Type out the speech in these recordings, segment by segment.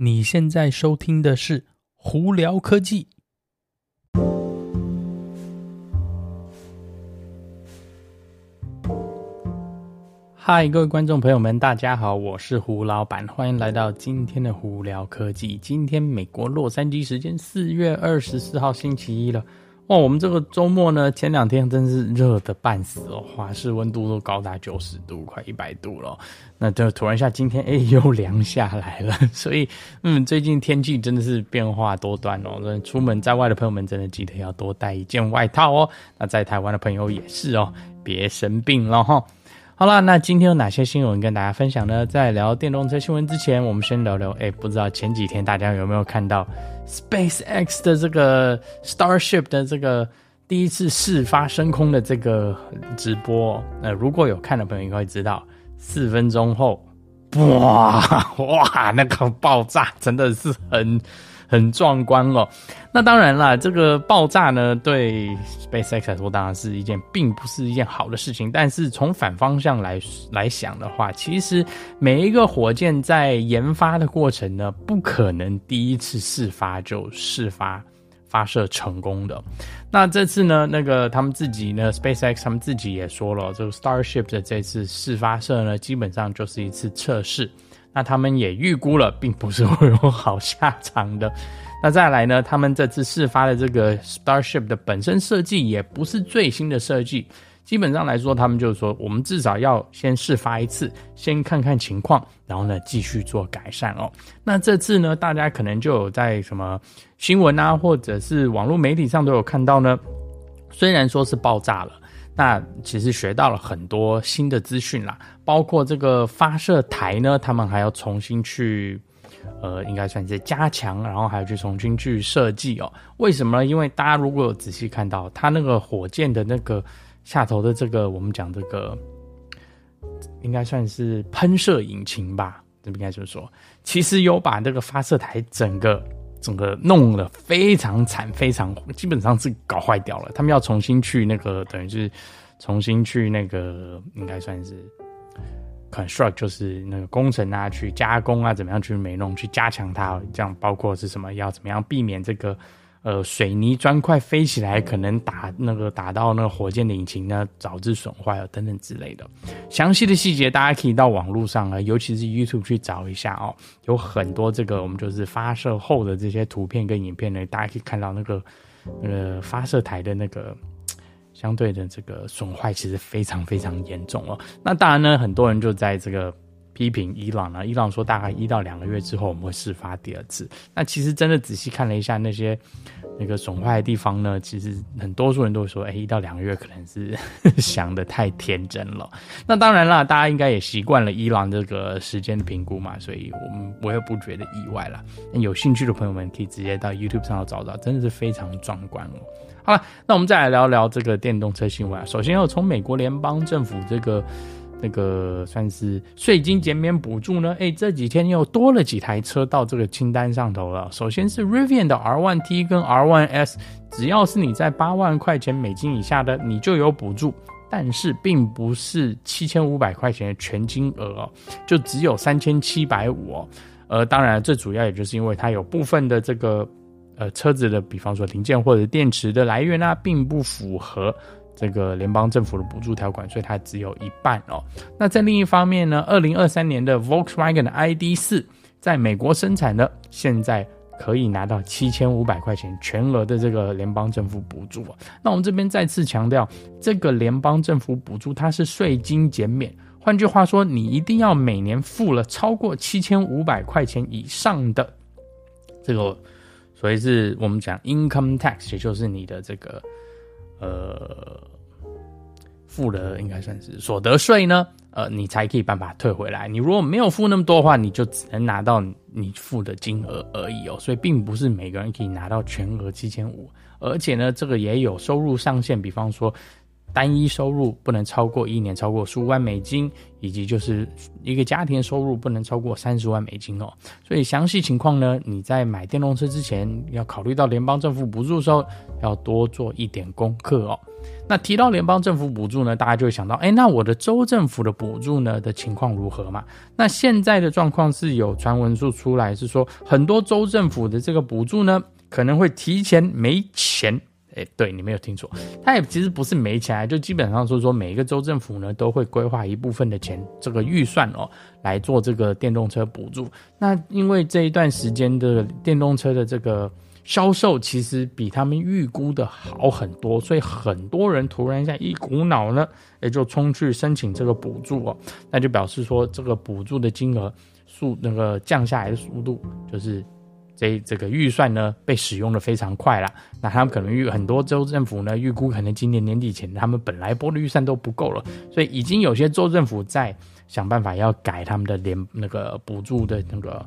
你现在收听的是《胡聊科技》。嗨，各位观众朋友们，大家好，我是胡老板，欢迎来到今天的《胡聊科技》。今天美国洛杉矶时间四月二十四号星期一了。哦，我们这个周末呢，前两天真是热的半死哦，华氏温度都高达九十度，快一百度了。那就突然一下，今天哎又凉下来了，所以嗯，最近天气真的是变化多端哦。那出门在外的朋友们，真的记得要多带一件外套哦。那在台湾的朋友也是哦，别生病了哈。好啦，那今天有哪些新闻跟大家分享呢？在聊电动车新闻之前，我们先聊聊。哎，不知道前几天大家有没有看到 SpaceX 的这个 Starship 的这个第一次试发升空的这个直播？那如果有看的朋友应该会知道，四分钟后，哇 哇，那个爆炸真的是很。很壮观哦，那当然啦，这个爆炸呢，对 SpaceX 来说当然是一件并不是一件好的事情。但是从反方向来来想的话，其实每一个火箭在研发的过程呢，不可能第一次试发就试发发射成功的。那这次呢，那个他们自己呢，SpaceX 他们自己也说了，就 Starship 的这次试发射呢，基本上就是一次测试。那他们也预估了，并不是会有好下场的。那再来呢，他们这次试发的这个 Starship 的本身设计也不是最新的设计。基本上来说，他们就是说，我们至少要先试发一次，先看看情况，然后呢继续做改善哦。那这次呢，大家可能就有在什么新闻啊，或者是网络媒体上都有看到呢。虽然说是爆炸了。那其实学到了很多新的资讯啦，包括这个发射台呢，他们还要重新去，呃，应该算是加强，然后还要去重新去设计哦。为什么呢？因为大家如果有仔细看到它那个火箭的那个下头的这个，我们讲这个应该算是喷射引擎吧，这应该就是说，其实有把这个发射台整个整个弄得非常惨，非常基本上是搞坏掉了。他们要重新去那个，等于是重新去那个，应该算是 construct，就是那个工程啊，去加工啊，怎么样去美弄，去加强它。这样包括是什么，要怎么样避免这个。呃，水泥砖块飞起来，可能打那个打到那个火箭的引擎呢，导致损坏了等等之类的。详细的细节大家可以到网络上啊，尤其是 YouTube 去找一下哦，有很多这个我们就是发射后的这些图片跟影片呢，大家可以看到那个那个发射台的那个相对的这个损坏其实非常非常严重哦。那当然呢，很多人就在这个。批评伊朗呢？伊朗说大概一到两个月之后我们会事发第二次。那其实真的仔细看了一下那些那个损坏的地方呢，其实很多数人都会说，哎，一到两个月可能是 想的太天真了。那当然啦，大家应该也习惯了伊朗这个时间的评估嘛，所以我们我也不觉得意外啦。有兴趣的朋友们可以直接到 YouTube 上找找，真的是非常壮观哦。好了，那我们再来聊聊这个电动车新闻啊。首先要从美国联邦政府这个。那个算是税金减免补助呢？哎，这几天又多了几台车到这个清单上头了。首先是 Rivian 的 R1T 跟 R1S，只要是你在八万块钱美金以下的，你就有补助，但是并不是七千五百块钱的全金额哦，就只有三千七百五哦。呃，当然最主要也就是因为它有部分的这个呃车子的，比方说零件或者电池的来源啊，并不符合。这个联邦政府的补助条款，所以它只有一半哦。那在另一方面呢，二零二三年的 Volkswagen 的 ID 四在美国生产的，现在可以拿到七千五百块钱全额的这个联邦政府补助。那我们这边再次强调，这个联邦政府补助它是税金减免，换句话说，你一定要每年付了超过七千五百块钱以上的这个，所以是我们讲 income tax，也就是你的这个。呃，付了应该算是所得税呢，呃，你才可以办法退回来。你如果没有付那么多的话，你就只能拿到你付的金额而已哦。所以并不是每个人可以拿到全额七千五，而且呢，这个也有收入上限。比方说，单一收入不能超过一年超过十五万美金，以及就是一个家庭收入不能超过三十万美金哦。所以详细情况呢，你在买电动车之前要考虑到联邦政府补助的时候，要多做一点功课哦。那提到联邦政府补助呢，大家就会想到，哎，那我的州政府的补助呢的情况如何嘛？那现在的状况是有传闻说出来，是说很多州政府的这个补助呢，可能会提前没钱。哎，对，你没有听错，他也其实不是没钱，就基本上说说每一个州政府呢都会规划一部分的钱，这个预算哦来做这个电动车补助。那因为这一段时间的电动车的这个销售其实比他们预估的好很多，所以很多人突然一下一股脑呢，也就冲去申请这个补助哦，那就表示说这个补助的金额速那个降下来的速度就是。这这个预算呢被使用的非常快了，那他们可能预很多州政府呢预估可能今年年底前他们本来拨的预算都不够了，所以已经有些州政府在想办法要改他们的联那个补助的那个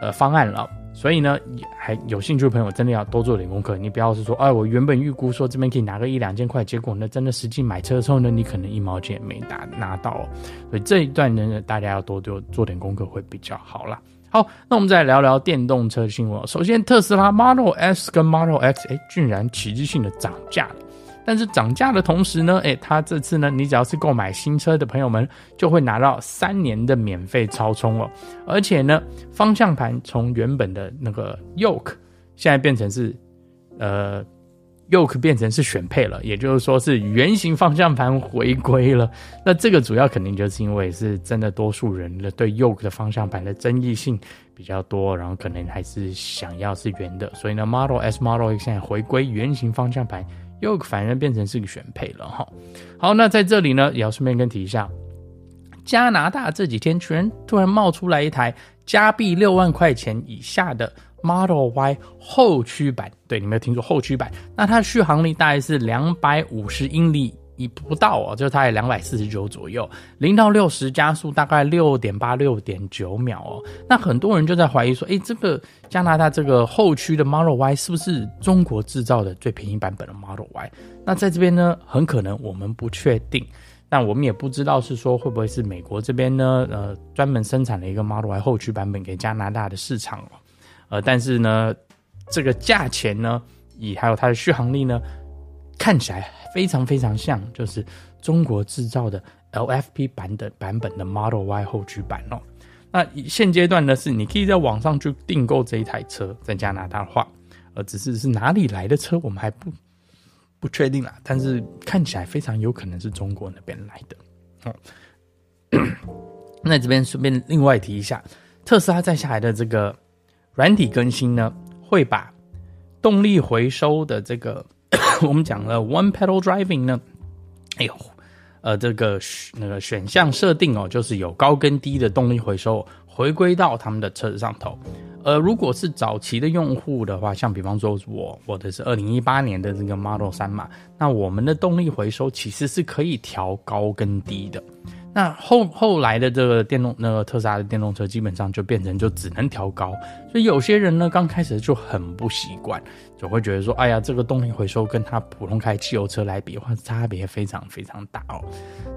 呃方案了。所以呢，还有兴趣的朋友真的要多做点功课，你不要是说，哎，我原本预估说这边可以拿个一两千块，结果呢真的实际买车的时候呢，你可能一毛钱也没拿拿到，所以这一段呢大家要多多做点功课会比较好啦。好，那我们再聊聊电动车新闻。首先，特斯拉 Model S 跟 Model X，哎，居然奇迹性的涨价了。但是涨价的同时呢，哎，它这次呢，你只要是购买新车的朋友们，就会拿到三年的免费超充哦。而且呢，方向盘从原本的那个 Yoke，现在变成是，呃。Yoke 变成是选配了，也就是说是圆形方向盘回归了。那这个主要肯定就是因为是真的多数人的对 Yoke 的方向盘的争议性比较多，然后可能还是想要是圆的，所以呢，Model S、Model X 现在回归圆形方向盘，Yoke 反而变成是个选配了哈。好，那在这里呢，也要顺便跟提一下，加拿大这几天居然突然冒出来一台加币六万块钱以下的。Model Y 后驱版，对，你没有听错，后驱版。那它续航力大概是两百五十英里，已不到哦，就是它也两百四十九左右，零到六十加速大概六点八、六点九秒哦。那很多人就在怀疑说，诶，这个加拿大这个后驱的 Model Y 是不是中国制造的最便宜版本的 Model Y？那在这边呢，很可能我们不确定，但我们也不知道是说会不会是美国这边呢，呃，专门生产了一个 Model Y 后驱版本给加拿大的市场哦。呃，但是呢，这个价钱呢，以还有它的续航力呢，看起来非常非常像，就是中国制造的 LFP 版的版本的 Model Y 后驱版哦。那现阶段呢，是你可以在网上去订购这一台车，在加拿大的话，呃，只是是哪里来的车，我们还不不确定啦。但是看起来非常有可能是中国那边来的。哦，那这边顺便另外提一下，特斯拉再下来的这个。软体更新呢，会把动力回收的这个 我们讲了 One Pedal Driving 呢，哎呦，呃，这个那个选项设定哦，就是有高跟低的动力回收回归到他们的车子上头。呃，如果是早期的用户的话，像比方说我我的是二零一八年的这个 Model 3嘛，那我们的动力回收其实是可以调高跟低的。那后后来的这个电动那个特斯拉的电动车基本上就变成就只能调高，所以有些人呢刚开始就很不习惯，就会觉得说，哎呀，这个动力回收跟它普通开汽油车来比的话，差别非常非常大哦。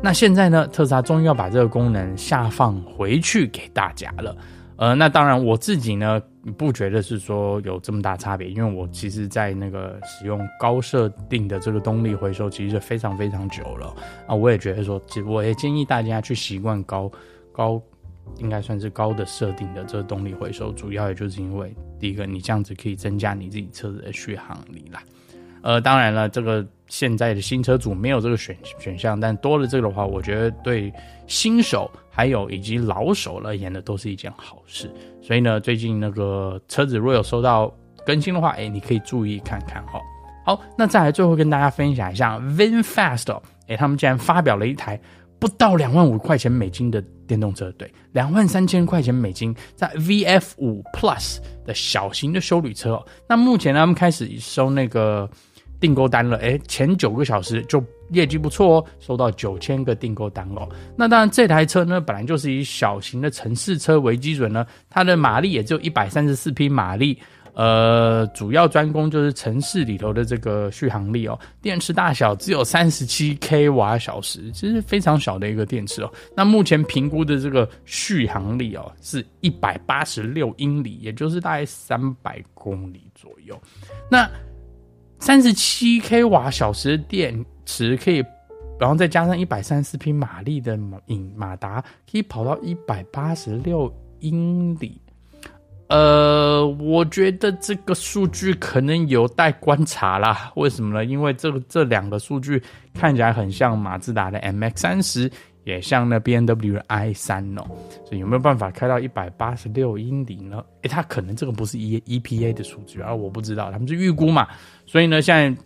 那现在呢，特斯拉终于要把这个功能下放回去给大家了。呃，那当然我自己呢，不觉得是说有这么大差别，因为我其实，在那个使用高设定的这个动力回收，其实是非常非常久了啊。我也觉得说，其实我也建议大家去习惯高高，应该算是高的设定的这个动力回收，主要也就是因为第一个，你这样子可以增加你自己车子的续航力啦。呃，当然了，这个现在的新车主没有这个选选项，但多了这个的话，我觉得对新手还有以及老手而言呢，都是一件好事。所以呢，最近那个车子若有收到更新的话，哎，你可以注意看看哈。好，那再来最后跟大家分享一下，VinFast，哎，他们竟然发表了一台不到两万五块钱美金的电动车，对，两万三千块钱美金，在 VF 五 Plus 的小型的休旅车。那目前呢，他们开始收那个。订购单了，诶，前九个小时就业绩不错哦，收到九千个订购单哦。那当然，这台车呢，本来就是以小型的城市车为基准呢，它的马力也只有一百三十四匹马力，呃，主要专攻就是城市里头的这个续航力哦。电池大小只有三十七 k 瓦小时，其实非常小的一个电池哦。那目前评估的这个续航力哦，是一百八十六英里，也就是大概三百公里左右。那三十七 k 瓦小时的电池可以。然后再加上一百三十四匹马力的引马达，可以跑到一百八十六英里。呃，我觉得这个数据可能有待观察啦。为什么呢？因为这个这两个数据看起来很像马自达的 MX 三十，也像那 BMW 的 i 三哦。所以有没有办法开到一百八十六英里呢？诶，它可能这个不是 E EPA 的数据啊，我不知道，他们是预估嘛。所以呢，现在。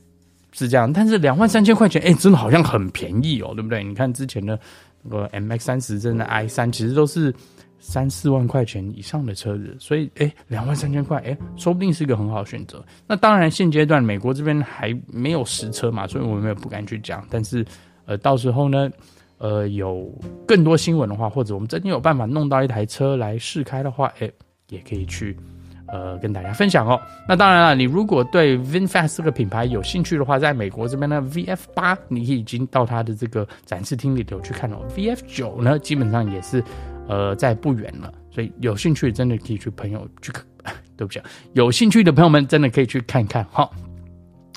是这样，但是两万三千块钱，哎、真的好像很便宜哦，对不对？你看之前的那个 MX 三十，真的 i 三，其实都是三四万块钱以上的车子，所以哎，两万三千块，哎，说不定是一个很好的选择。那当然，现阶段美国这边还没有实车嘛，所以我们也不敢去讲。但是，呃，到时候呢，呃，有更多新闻的话，或者我们真的有办法弄到一台车来试开的话，哎，也可以去。呃，跟大家分享哦。那当然了，你如果对 VinFast 这个品牌有兴趣的话，在美国这边呢，VF 八你已经到它的这个展示厅里头去看了。VF 九呢，基本上也是呃在不远了，所以有兴趣真的可以去朋友去看。对不起，有兴趣的朋友们真的可以去看看哈。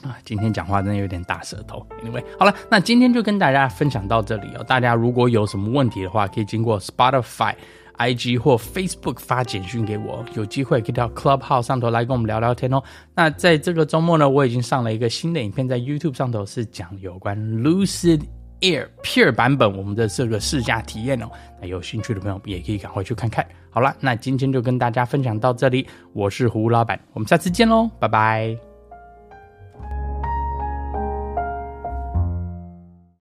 啊，今天讲话真的有点大舌头。Anyway，好了，那今天就跟大家分享到这里哦。大家如果有什么问题的话，可以经过 Spotify。IG 或 Facebook 发简讯给我，有机会可以到 Clubhouse 上头来跟我们聊聊天哦。那在这个周末呢，我已经上了一个新的影片，在 YouTube 上头是讲有关 Lucid Air Pure 版本我们的这个试驾体验哦。那有兴趣的朋友也可以赶快去看看。好了，那今天就跟大家分享到这里，我是胡老板，我们下次见喽，拜拜。